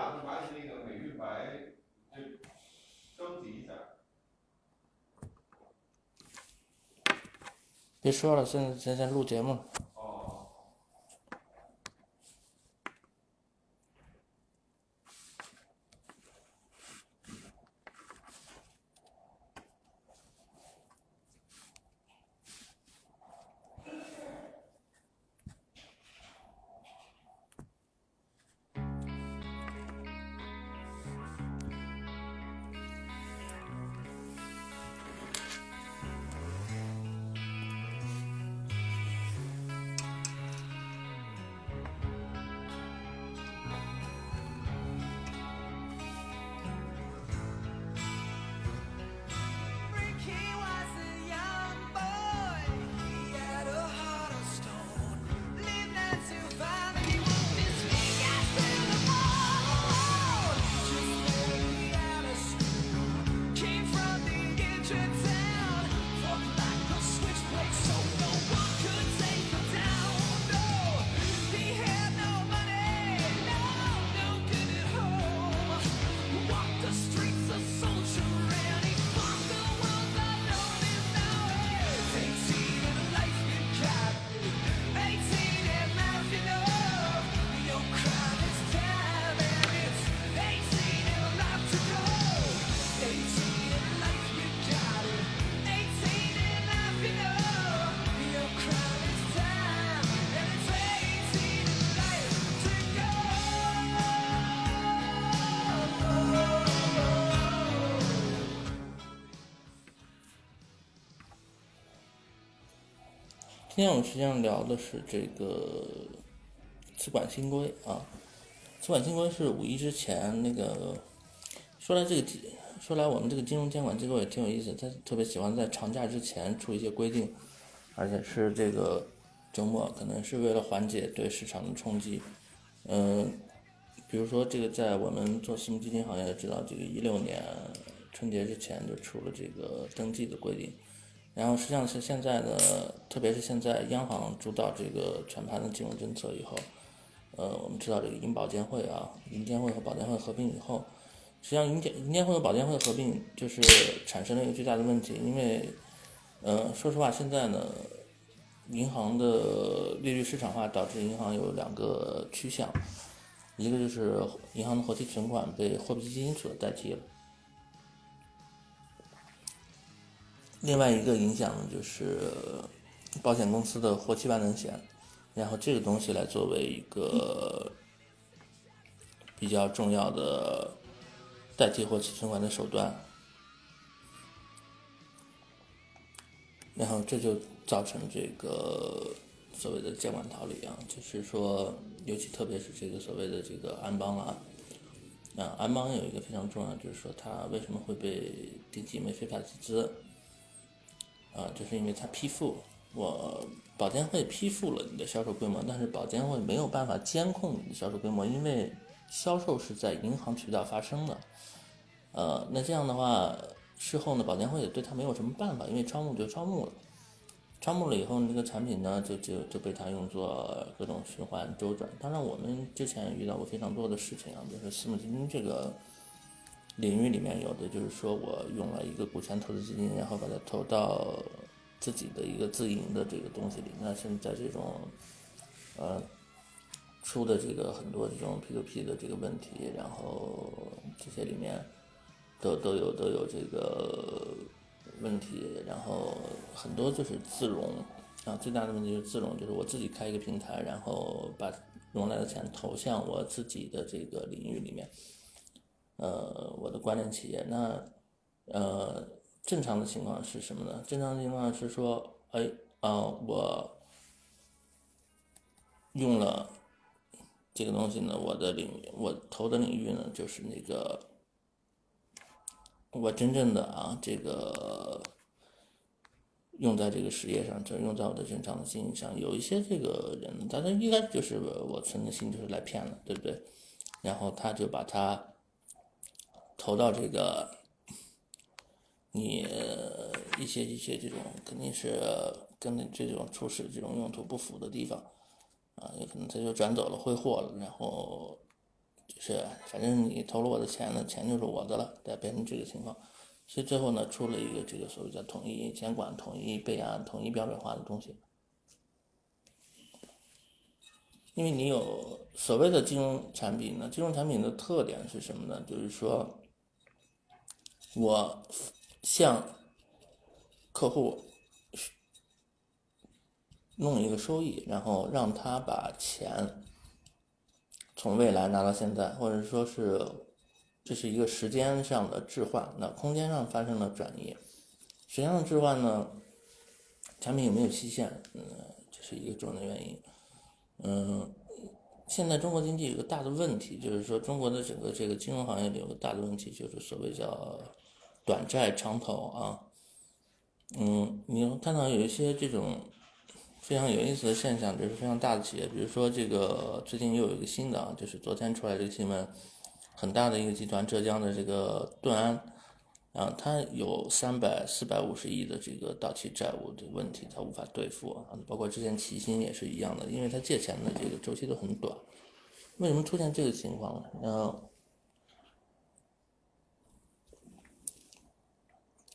打算把你那个美玉白就升级一下。别说了，现在现在录节目。Dancing. 今天我们实际上聊的是这个资管新规啊，资管新规是五一之前那个说来这个说来我们这个金融监管机构也挺有意思，他特别喜欢在长假之前出一些规定，而且是这个周末，可能是为了缓解对市场的冲击。嗯，比如说这个在我们做私募基金行业知道，这个一六年春节之前就出了这个登记的规定。然后实际上是现在的，特别是现在央行主导这个全盘的金融政策以后，呃，我们知道这个银保监会啊，银监会和保监会合并以后，实际上银监银监会和保监会合并就是产生了一个巨大的问题，因为，呃，说实话，现在呢，银行的利率市场化导致银行有两个趋向，一个就是银行的活期存款被货币基金所代替了。另外一个影响呢，就是保险公司的活期万能险，然后这个东西来作为一个比较重要的代替活期存款的手段，然后这就造成这个所谓的监管逃离啊，就是说，尤其特别是这个所谓的这个安邦啊，啊，安邦有一个非常重要，就是说它为什么会被定义为非法集资？啊，就是因为它批复，我保监会批复了你的销售规模，但是保监会没有办法监控你的销售规模，因为销售是在银行渠道发生的。呃，那这样的话，事后呢，保监会也对他没有什么办法，因为招募就招募了，招募了以后，这个产品呢，就就就被他用作各种循环周转。当然，我们之前遇到过非常多的事情啊，比如说私募基金这个。领域里面有的就是说我用了一个股权投资基金，然后把它投到自己的一个自营的这个东西里。那现在这种呃出的这个很多这种 P to P 的这个问题，然后这些里面都都有都有这个问题，然后很多就是自融啊，最大的问题就是自融，就是我自己开一个平台，然后把融来的钱投向我自己的这个领域里面。呃，我的关联企业，那呃，正常的情况是什么呢？正常的情况是说，哎啊，我用了这个东西呢，我的领域，我投的领域呢，就是那个我真正的啊，这个用在这个实业上，就用在我的正常的经营上。有一些这个人，他他应该就是我存的心就是来骗了，对不对？然后他就把他。投到这个，你一些一些这种肯定是跟你这种初始这种用途不符的地方，啊，有可能他就转走了，挥霍了，然后，就是，反正你投了我的钱呢，钱就是我的了，对，变成这个情况。所以最后呢，出了一个这个所谓叫统一监管、统一备案、统一标准化的东西。因为你有所谓的金融产品呢，金融产品的特点是什么呢？就是说，我向客户弄一个收益，然后让他把钱从未来拿到现在，或者说是这是一个时间上的置换，那空间上发生了转移。时间上的置换呢，产品有没有期限？嗯，这是一个重要的原因。嗯，现在中国经济有个大的问题，就是说中国的整个这个金融行业里有个大的问题，就是所谓叫短债长投啊。嗯，你看到有一些这种非常有意思的现象，就是非常大的企业，比如说这个最近又有一个新的，就是昨天出来这个新闻，很大的一个集团，浙江的这个顿安。啊，它有三百四百五十亿的这个到期债务的问题，它无法兑付啊。包括之前齐心也是一样的，因为它借钱的这个周期都很短。为什么出现这个情况呢？然后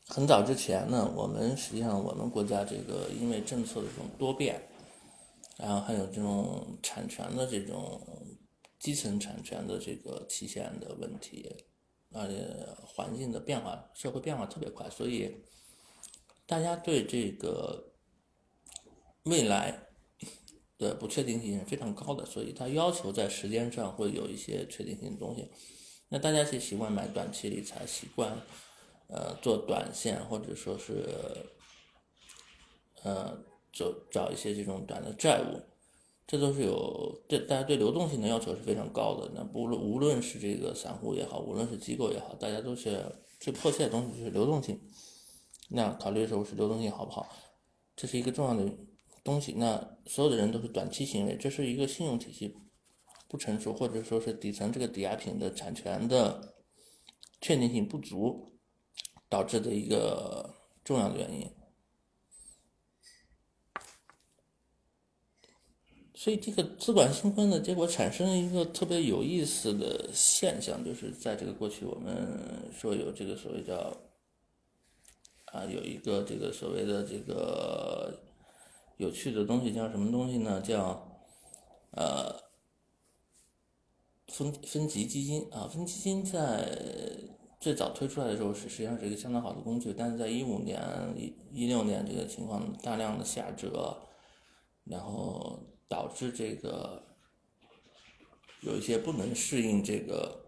很早之前呢，我们实际上我们国家这个因为政策的这种多变，然后还有这种产权的这种基层产权的这个期限的问题。而且环境的变化，社会变化特别快，所以大家对这个未来的不确定性是非常高的，所以它要求在时间上会有一些确定性的东西。那大家是习惯买短期理财，习惯呃做短线，或者说是呃走找一些这种短的债务。这都是有对大家对流动性的要求是非常高的。那不论无论是这个散户也好，无论是机构也好，大家都是最迫切的东西就是流动性。那考虑的时候是流动性好不好，这是一个重要的东西。那所有的人都是短期行为，这是一个信用体系不成熟，或者说是底层这个抵押品的产权的确定性不足导致的一个重要的原因。所以这个资管新规呢，结果产生了一个特别有意思的现象，就是在这个过去，我们说有这个所谓叫啊，有一个这个所谓的这个有趣的东西，叫什么东西呢？叫呃分分级基金啊，分级基金在最早推出来的时候是实际上是一个相当好的工具，但是在一五年一一六年这个情况大量的下折，然后。导致这个有一些不能适应这个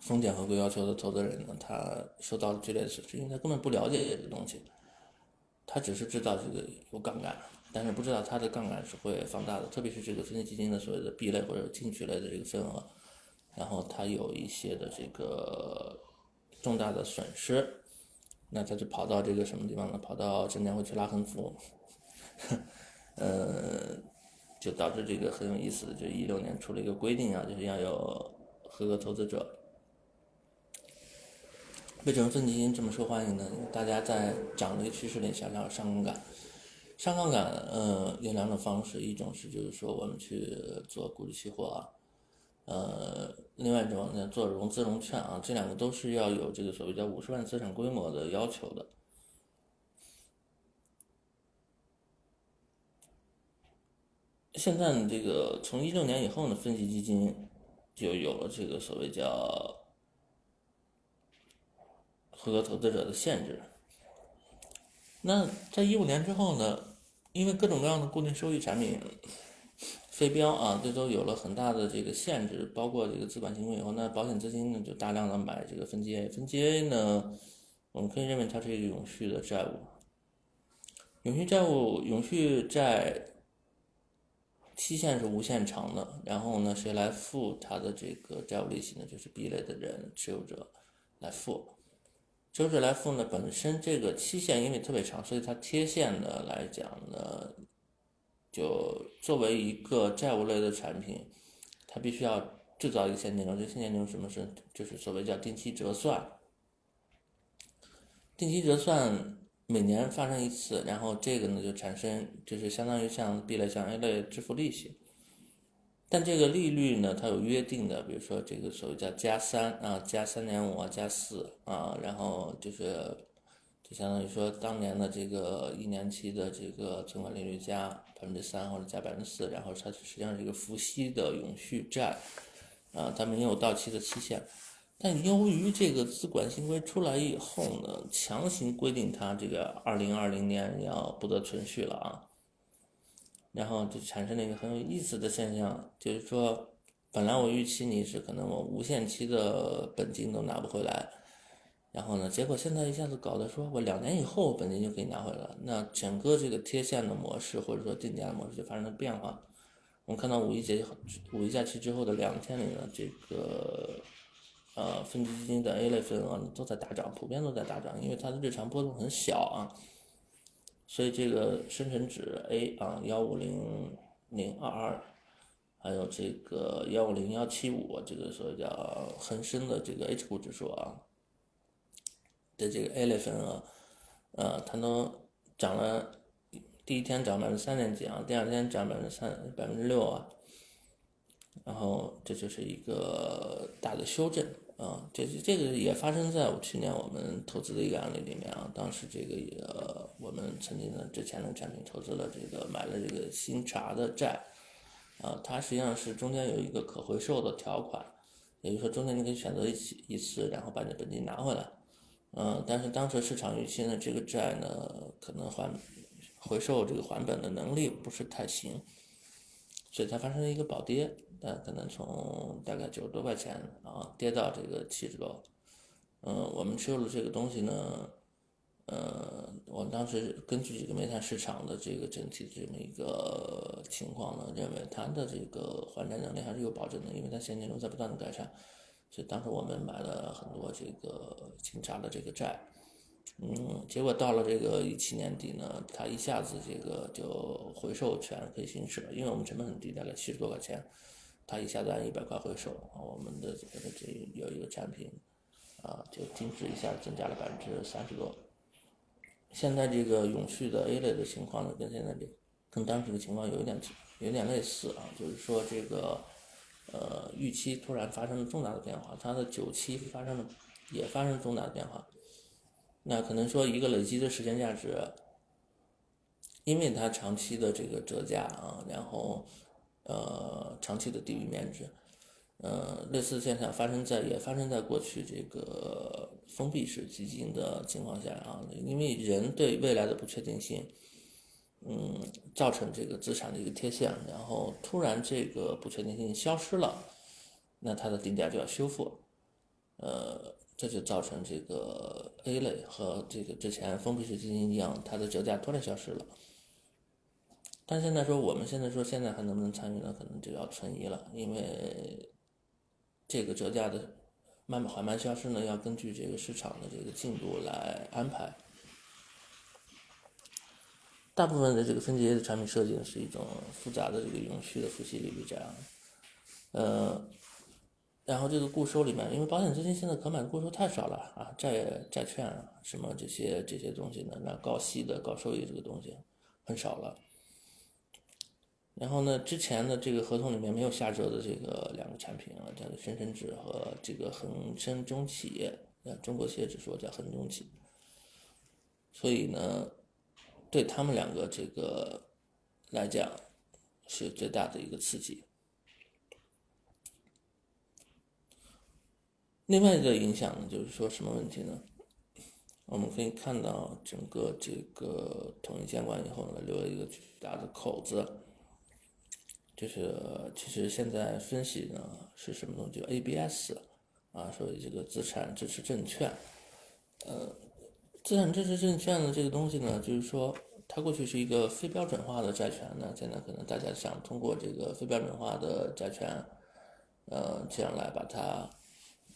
风险合规要求的投资人呢，他受到了剧烈的损失，因为他根本不了解这个东西，他只是知道这个有杠杆，但是不知道它的杠杆是会放大的，特别是这个分级基金的所谓的 B 类或者进取类的这个份额，然后他有一些的这个重大的损失，那他就跑到这个什么地方呢？跑到证监会去拉横幅。呃，就导致这个很有意思的，就一六年出了一个规定啊，就是要有合格投资者。为什么分级基金这么受欢迎呢？大家在涨的趋势里想要上杠杆，上杠杆呃有两种方式，一种是就是说我们去做股指期货啊，呃，另外一种呢做融资融券啊，这两个都是要有这个所谓叫五十万资产规模的要求的。现在呢，这个从一六年以后呢，分级基金就有了这个所谓叫合格投资者的限制。那在一五年之后呢，因为各种各样的固定收益产品非标啊，这都有了很大的这个限制，包括这个资管新规以后，那保险资金呢就大量的买这个分级 A，分级 A 呢，我们可以认为它是一个永续的债务，永续债务，永续债。期限是无限长的，然后呢，谁来付他的这个债务利息呢？就是 B 类的人持有者来付，持有者来付呢，本身这个期限因为特别长，所以它贴现的来讲呢，就作为一个债务类的产品，它必须要制造一个现金流。这现金流什么是？就是所谓叫定期折算，定期折算。每年发生一次，然后这个呢就产生，就是相当于像 B 类、像 A 类支付利息，但这个利率呢，它有约定的，比如说这个所谓叫加三啊，加三点五啊，加四啊，然后就是就相当于说当年的这个一年期的这个存款利率加百分之三或者加百分之四，然后它实际上是一个付息的永续债啊，它没有到期的期限。但由于这个资管新规出来以后呢，强行规定它这个二零二零年要不得存续了啊。然后就产生了一个很有意思的现象，就是说，本来我预期你是可能我无限期的本金都拿不回来，然后呢，结果现在一下子搞得说我两年以后本金就可以拿回来了，那整个这个贴现的模式或者说定价的模式就发生了变化。我们看到五一节五一假期之后的两天里呢，这个呃分级基金的 A 类份额都在大涨，普遍都在大涨，因为它的日常波动很小啊。所以这个深成指 A 啊幺五零零二二，还有这个幺五零幺七五，这个所谓叫恒生的这个 H 股指数啊的这个 A 类份额，呃，它都涨了，第一天涨百分之三点几啊，第二天涨百分之三百分之六啊，然后这就是一个大的修正。啊，这这个也发生在我去年我们投资的一个案例里面啊。当时这个呃，我们曾经的之前的产品投资了这个买了这个新茶的债，啊，它实际上是中间有一个可回收的条款，也就是说中间你可以选择一起一次，然后把你的本金拿回来。嗯，但是当时市场预期呢，这个债呢可能还回收这个还本的能力不是太行，所以它发生了一个暴跌。呃，可能从大概九十多块钱啊跌到这个七十多，嗯，我们持有的这个东西呢，呃，我们当时根据这个煤炭市场的这个整体这么一个情况呢，认为它的这个还债能力还是有保证的，因为它现金流在不断的改善，所以当时我们买了很多这个清查的这个债。嗯，结果到了这个一七年底呢，它一下子这个就回售权可以行使了，因为我们成本很低，大概七十多块钱。它一下子按一百块回收，我们的这个这有一个产品，啊，就净值一下增加了百分之三十多。现在这个永续的 A 类的情况呢，跟现在这跟当时的情况有一点有点类似啊，就是说这个呃预期突然发生了重大的变化，它的九期发生了也发生重大的变化，那可能说一个累积的时间价值，因为它长期的这个折价啊，然后。呃，长期的低于面值，呃，类似现象发生在也发生在过去这个封闭式基金的情况下啊，因为人对未来的不确定性，嗯，造成这个资产的一个贴现，然后突然这个不确定性消失了，那它的定价就要修复，呃，这就造成这个 A 类和这个之前封闭式基金一样，它的折价突然消失了。但现在说，我们现在说，现在还能不能参与呢？可能就要存疑了，因为这个折价的慢慢缓慢消失呢，要根据这个市场的这个进度来安排。大部分的这个分级的产品设计呢，是一种复杂的这个永续的付息利率这样，呃，然后这个固收里面，因为保险资金现在可买的固收太少了啊，债债券啊，什么这些这些东西呢，那高息的高收益这个东西很少了。然后呢，之前的这个合同里面没有下折的这个两个产品啊，叫做深成指和这个恒生中企业，中国企业指数叫恒中企。所以呢，对他们两个这个来讲，是最大的一个刺激。另外一个影响呢，就是说什么问题呢？我们可以看到，整个这个统一监管以后呢，留了一个巨大的口子。就是其实现在分析呢是什么东西？ABS 啊，所以这个资产支持证券，呃，资产支持证券的这个东西呢，就是说它过去是一个非标准化的债权，那现在可能大家想通过这个非标准化的债权，呃，这样来把它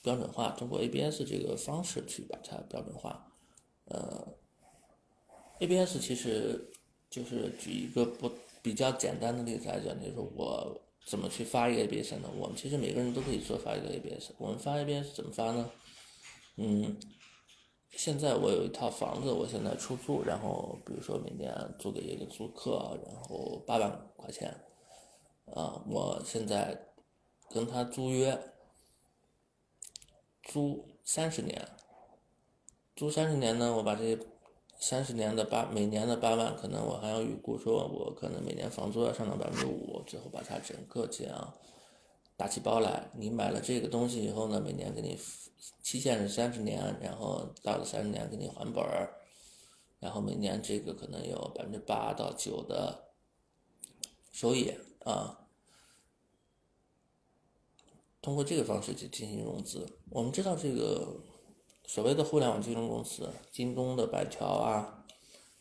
标准化，通过 ABS 这个方式去把它标准化，呃，ABS 其实就是举一个不。比较简单的例子来讲，就是我怎么去发一个 ABS 呢？我们其实每个人都可以做发一个 ABS。我们发 ABS 怎么发呢？嗯，现在我有一套房子，我现在出租，然后比如说每年租给一个租客，然后八万块钱，啊，我现在跟他租约，租三十年，租三十年呢，我把这三十年的八每年的八万，可能我还要预估说，我可能每年房租要上涨百分之五，最后把它整个这样打起包来。你买了这个东西以后呢，每年给你期限是三十年，然后到了三十年给你还本儿，然后每年这个可能有百分之八到九的收益啊。通过这个方式去进行融资，我们知道这个所谓的互联网金融公司，京东的白条啊，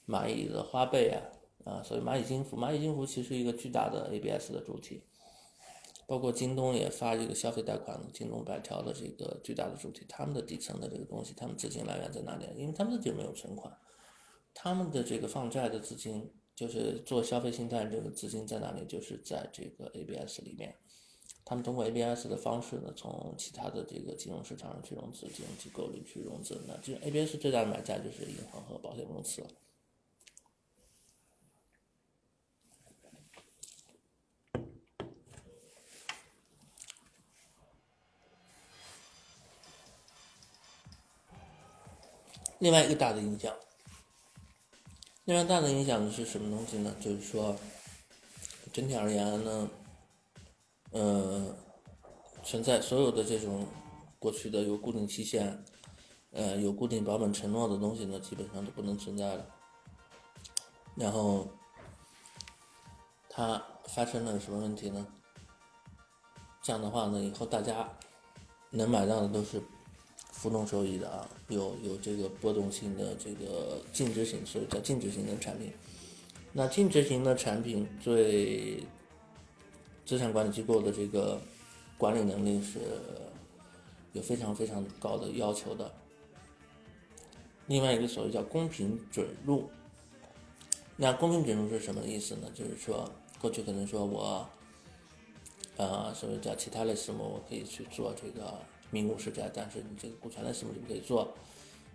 蚂蚁的花呗啊，啊，所以蚂蚁金服，蚂蚁金服其实一个巨大的 ABS 的主体，包括京东也发这个消费贷款，京东白条的这个巨大的主体，他们的底层的这个东西，他们资金来源在哪里？因为他们自己没有存款，他们的这个放债的资金，就是做消费信贷这个资金在哪里？就是在这个 ABS 里面。他们通过 ABS 的方式呢，从其他的这个金融市场上去融资，金融机构里去融资。那这 ABS 最大的买家就是银行和保险公司。另外一个大的影响，另外大的影响呢是什么东西呢？就是说，整体而言呢。呃，存在所有的这种过去的有固定期限，呃，有固定保本承诺的东西呢，基本上都不能存在了。然后，它发生了什么问题呢？这样的话呢，以后大家能买到的都是浮动收益的啊，有有这个波动性的这个净值型，所以叫净值型的产品。那净值型的产品对资产管理机构的这个管理能力是有非常非常高的要求的。另外一个所谓叫公平准入，那公平准入是什么意思呢？就是说，过去可能说我，呃，所谓叫其他类私募，我可以去做这个民股实债，但是你这个股权类私募就不可以做。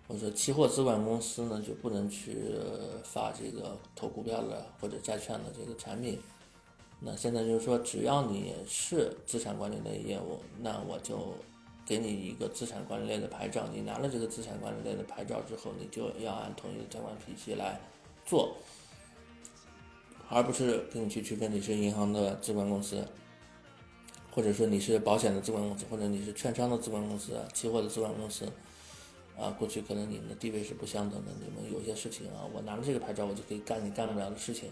或者说，期货资管公司呢就不能去发这个投股票的或者债券的这个产品。那现在就是说，只要你是资产管理类业务，那我就给你一个资产管理类的牌照。你拿了这个资产管理类的牌照之后，你就要按统一的监管体系来做，而不是跟你去区分你是银行的资管公司，或者说你是保险的资管公司，或者你是券商的资管公司、期货的资管公司。啊，过去可能你们的地位是不相等的，你们有些事情啊，我拿了这个牌照，我就可以干你干不了的事情，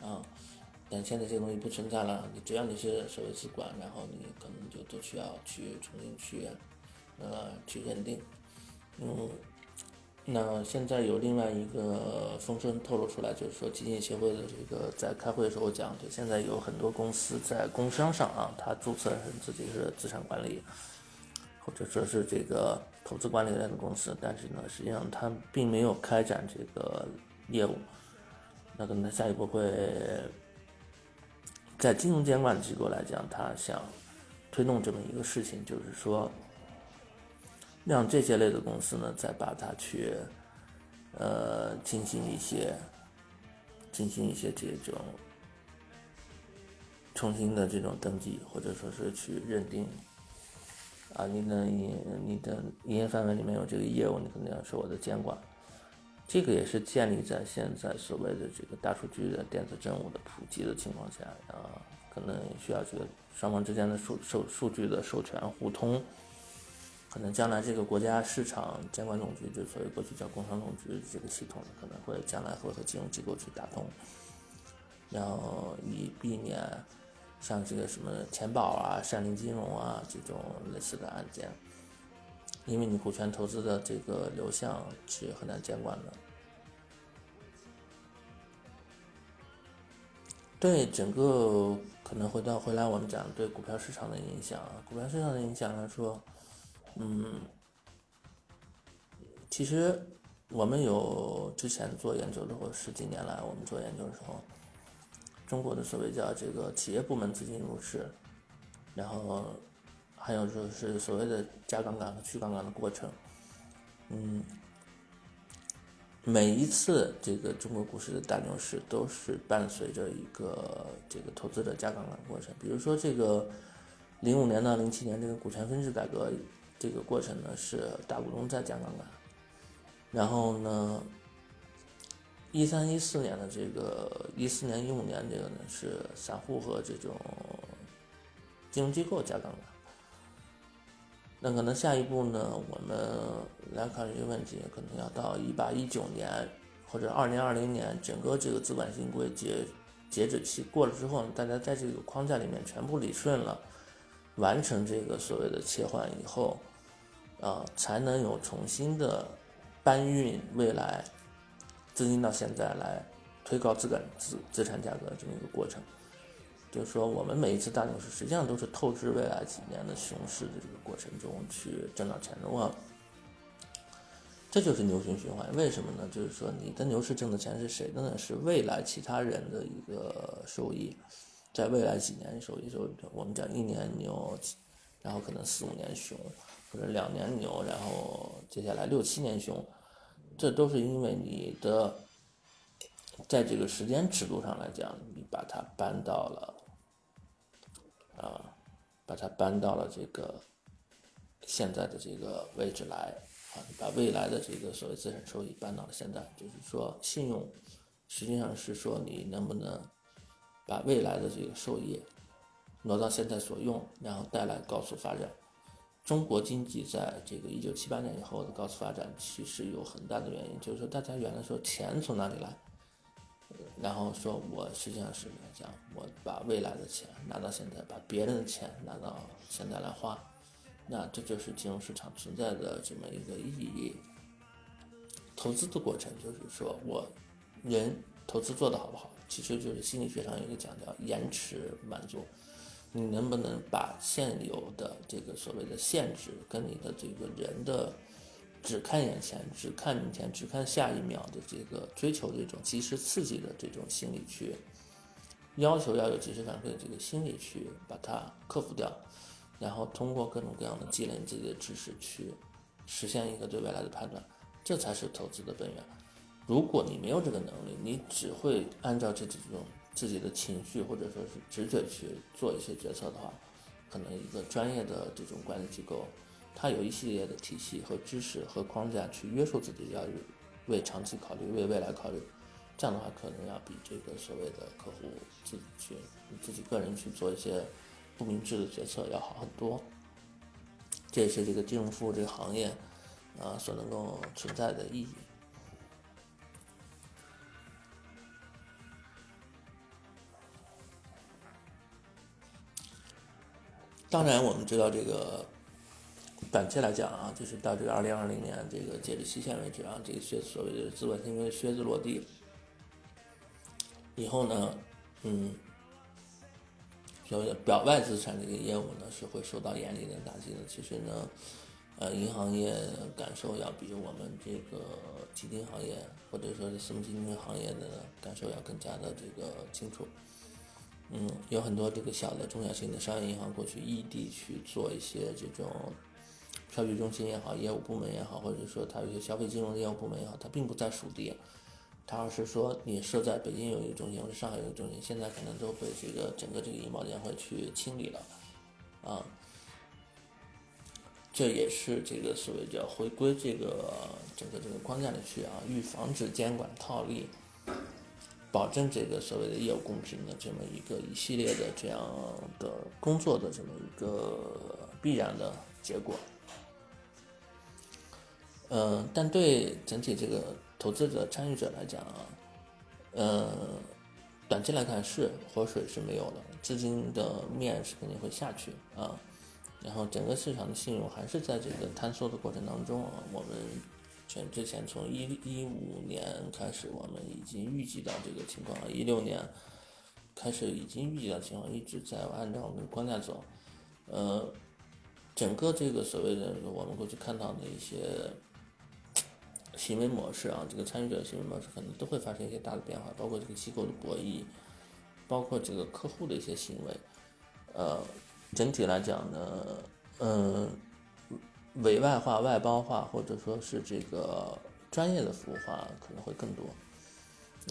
啊。但现在这个东西不存在了，你只要你是所谓资管，然后你可能就都需要去重新去，呃，去认定。嗯，那现在有另外一个风声透露出来，就是说基金协会的这个在开会的时候讲，就现在有很多公司在工商上啊，他注册成自己是资产管理，或者说是这个投资管理类的公司，但是呢，实际上他并没有开展这个业务，那可能下一步会。在金融监管机构来讲，他想推动这么一个事情，就是说，让这些类的公司呢，再把它去，呃，进行一些，进行一些这种重新的这种登记，或者说是去认定，啊，你的营你的营业范围里面有这个业务，你肯定要受我的监管。这个也是建立在现在所谓的这个大数据的电子政务的普及的情况下啊，可能需要这个双方之间的数数数据的授权互通，可能将来这个国家市场监管总局，就所谓过去叫工商总局这个系统，可能会将来会和金融机构去打通，然后以避免像这个什么钱宝啊、善林金融啊这种类似的案件。因为你股权投资的这个流向是很难监管的，对整个可能回到回来我们讲对股票市场的影响，股票市场的影响来说，嗯，其实我们有之前做研究的，或十几年来我们做研究的时候，中国的所谓叫这个企业部门资金入市，然后。还有就是所谓的加杠杆和去杠杆的过程，嗯，每一次这个中国股市的大牛市都是伴随着一个这个投资者加杠杆过程。比如说这个零五年到零七年这个股权分置改革这个过程呢，是大股东在加杠杆，然后呢，一三一四年的这个一四年一五年这个呢是散户和这种金融机构加杠杆。那可能下一步呢，我们来考虑一个问题，可能要到一八一九年或者二零二零年，整个这个资管新规截截止期过了之后，大家在这个框架里面全部理顺了，完成这个所谓的切换以后，啊，才能有重新的搬运未来资金到现在来推高资本资资产价格这么一个过程。就是说，我们每一次大牛市实际上都是透支未来几年的熊市的这个过程中去挣到钱的话，这就是牛熊循环。为什么呢？就是说，你的牛市挣的钱是谁的呢？是未来其他人的一个收益，在未来几年收益，就我们讲一年牛，然后可能四五年熊，或者两年牛，然后接下来六七年熊，这都是因为你的在这个时间尺度上来讲，你把它搬到了。啊，把它搬到了这个现在的这个位置来啊，把未来的这个所谓资产收益搬到了现在，就是说信用实际上是说你能不能把未来的这个收益挪到现在所用，然后带来高速发展。中国经济在这个一九七八年以后的高速发展，其实有很大的原因，就是说大家原来说钱从哪里来？然后说，我实际上是来讲，我把未来的钱拿到现在，把别人的钱拿到现在来花，那这就是金融市场存在的这么一个意义。投资的过程就是说我人投资做得好不好，其实就是心理学上有一个讲叫延迟满足，你能不能把现有的这个所谓的限制跟你的这个人的。只看眼前，只看明天，只看下一秒的这个追求这种及时刺激的这种心理去要求要有及时反馈的这个心理去把它克服掉，然后通过各种各样的积累自己的知识去实现一个对未来的判断，这才是投资的本源。如果你没有这个能力，你只会按照这几种自己的情绪或者说是直觉去做一些决策的话，可能一个专业的这种管理机构。它有一系列的体系和知识和框架去约束自己，要为长期考虑，为未来考虑。这样的话，可能要比这个所谓的客户自己去自己个人去做一些不明智的决策要好很多。这也是这个金融服务这个行业啊所能够存在的意义。当然，我们知道这个。短期来讲啊，就是到这个二零二零年这个截止期限为止啊，这个靴所谓的资本新规靴子落地以后呢，嗯，所谓的表外资产这个业务呢是会受到严厉的打击的。其实呢，呃，银行业感受要比我们这个基金行业或者说是私募基金行业的感受要更加的这个清楚。嗯，有很多这个小的中小型的商业银行过去异地去做一些这种。票据中心也好，业务部门也好，或者说它有些消费金融的业务部门也好，它并不在属地，它而是说你设在北京有一个中心，或者上海有一个中心，现在可能都被这个整个这个银保监会去清理了，啊，这也是这个所谓叫回归这个整个这个框架里去啊，预防止监管套利，保证这个所谓的业务公平的这么一个一系列的这样的工作的这么一个必然的结果。嗯，但对整体这个投资者参与者来讲啊，呃，短期来看是活水是没有了，资金的面是肯定会下去啊，然后整个市场的信用还是在这个坍缩的过程当中啊。我们全之前从一一五年开始，我们已经预计到这个情况了，一六年开始已经预计到情况，一直在按照我们的框架走，呃，整个这个所谓的我们过去看到的一些。行为模式啊，这个参与者行为模式可能都会发生一些大的变化，包括这个机构的博弈，包括这个客户的一些行为。呃，整体来讲呢，嗯，委外化、外包化，或者说是这个专业的服务化可能会更多。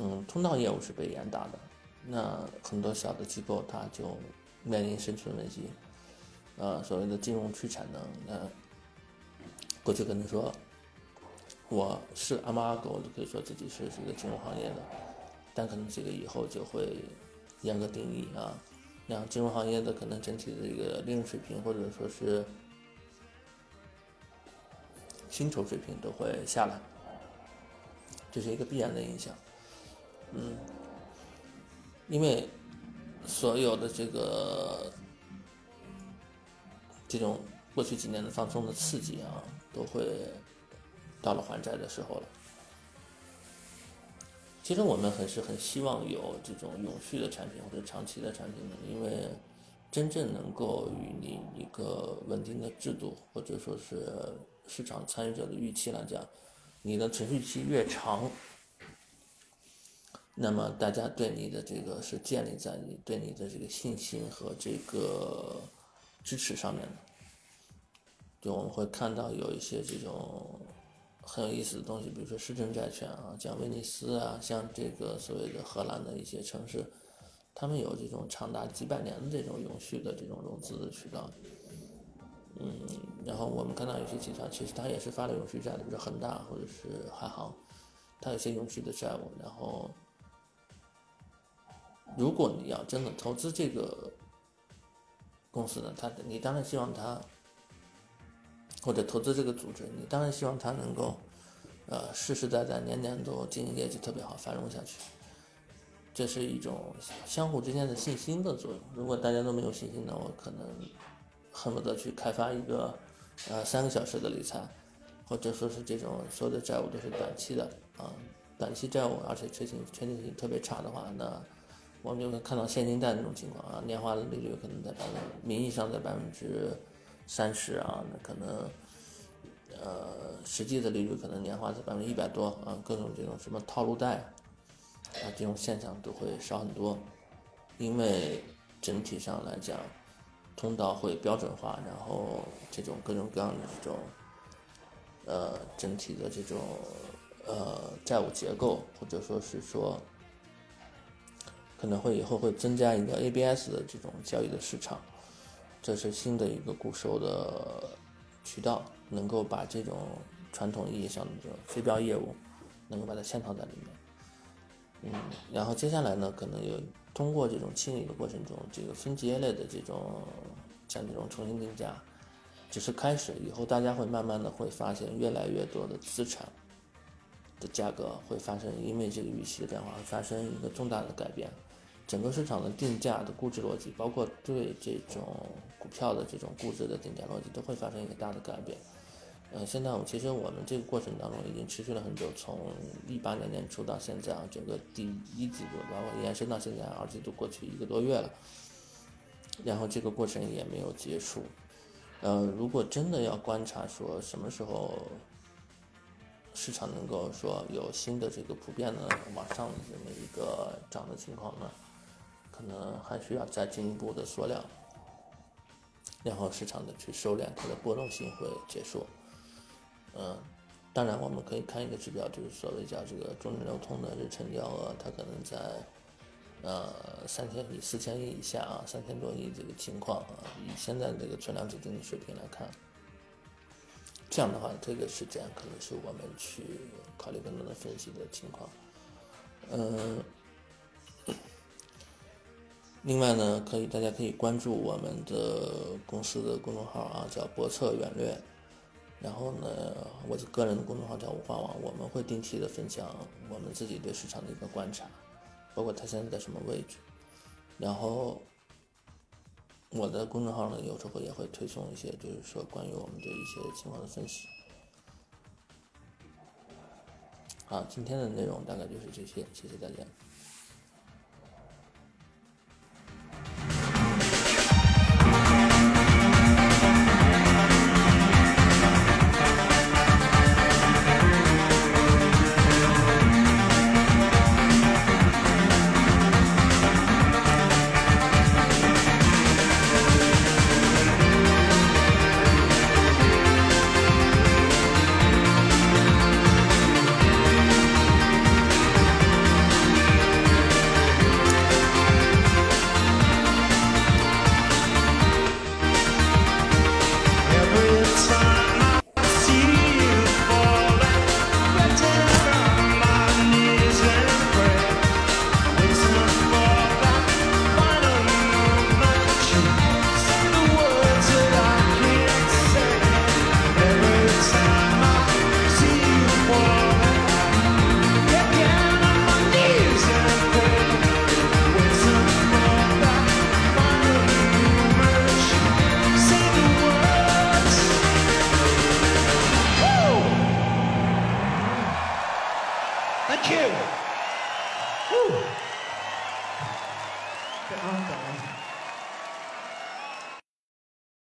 嗯，通道业务是被严打的，那很多小的机构它就面临生存危机。呃，所谓的金融去产能，那过去可能说我是阿猫阿狗都可以说自己是这个金融行业的，但可能这个以后就会严格定义啊，让金融行业的可能整体的一个利润水平或者说是薪酬水平都会下来，这是一个必然的影响。嗯，因为所有的这个这种过去几年的放松的刺激啊，都会到了还债的时候了。其实我们还是很希望有这种永续的产品或者长期的产品的，因为真正能够与你一个稳定的制度或者说是市场参与者的预期来讲，你的存续期越长。那么大家对你的这个是建立在你对你的这个信心和这个支持上面的，就我们会看到有一些这种很有意思的东西，比如说市政债券啊，像威尼斯啊，像这个所谓的荷兰的一些城市，他们有这种长达几百年的这种永续的这种融资的渠道，嗯，然后我们看到有些集团其实它也是发了永续债的，比如说恒大或者是海航，它有些永续的债务，然后。如果你要真的投资这个公司呢，他你当然希望他或者投资这个组织，你当然希望他能够呃世世代代年年都经营业绩特别好，繁荣下去。这是一种相互之间的信心的作用。如果大家都没有信心，那我可能恨不得去开发一个呃三个小时的理财，或者说是这种所有的债务都是短期的啊，短期债务，而且确信确定性特别差的话，那。我们就会看到现金贷那种情况啊，年化的利率可能在百分，名义上在百分之三十啊，那可能，呃，实际的利率可能年化在百分之一百多啊，各种这种什么套路贷，啊，这种现象都会少很多，因为整体上来讲，通道会标准化，然后这种各种各样的这种，呃，整体的这种呃债务结构，或者说是说。可能会以后会增加一个 ABS 的这种交易的市场，这是新的一个固收的渠道，能够把这种传统意义上的这种非标业务，能够把它嵌套在里面。嗯，然后接下来呢，可能有通过这种清理的过程中，这个分节类的这种像这种重新定价，只是开始，以后大家会慢慢的会发现越来越多的资产的价格会发生，因为这个预期的变化会发生一个重大的改变。整个市场的定价的估值逻辑，包括对这种股票的这种估值的定价逻辑，都会发生一个大的改变。嗯，现在我其实我们这个过程当中已经持续了很久，从一八年年初到现在啊，整个第一季度，包括延伸到现在二季度过去一个多月了，然后这个过程也没有结束。呃，如果真的要观察说什么时候市场能够说有新的这个普遍的往上的这么一个涨的情况呢？可能还需要再进一步的缩量，然后市场的去收敛，它的波动性会结束。嗯，当然我们可以看一个指标，就是所谓叫这个中证流通的日成交额，它可能在呃三千亿、四千亿以下啊，三千多亿这个情况啊，以现在这个存量资金的水平来看，这样的话，这个时间可能是我们去考虑更多的分析的情况。嗯。另外呢，可以大家可以关注我们的公司的公众号啊，叫博策远略。然后呢，我个人的公众号叫五花网，我们会定期的分享我们自己对市场的一个观察，包括它现在在什么位置。然后我的公众号呢，有时候也会推送一些，就是说关于我们的一些情况的分析。好，今天的内容大概就是这些，谢谢大家。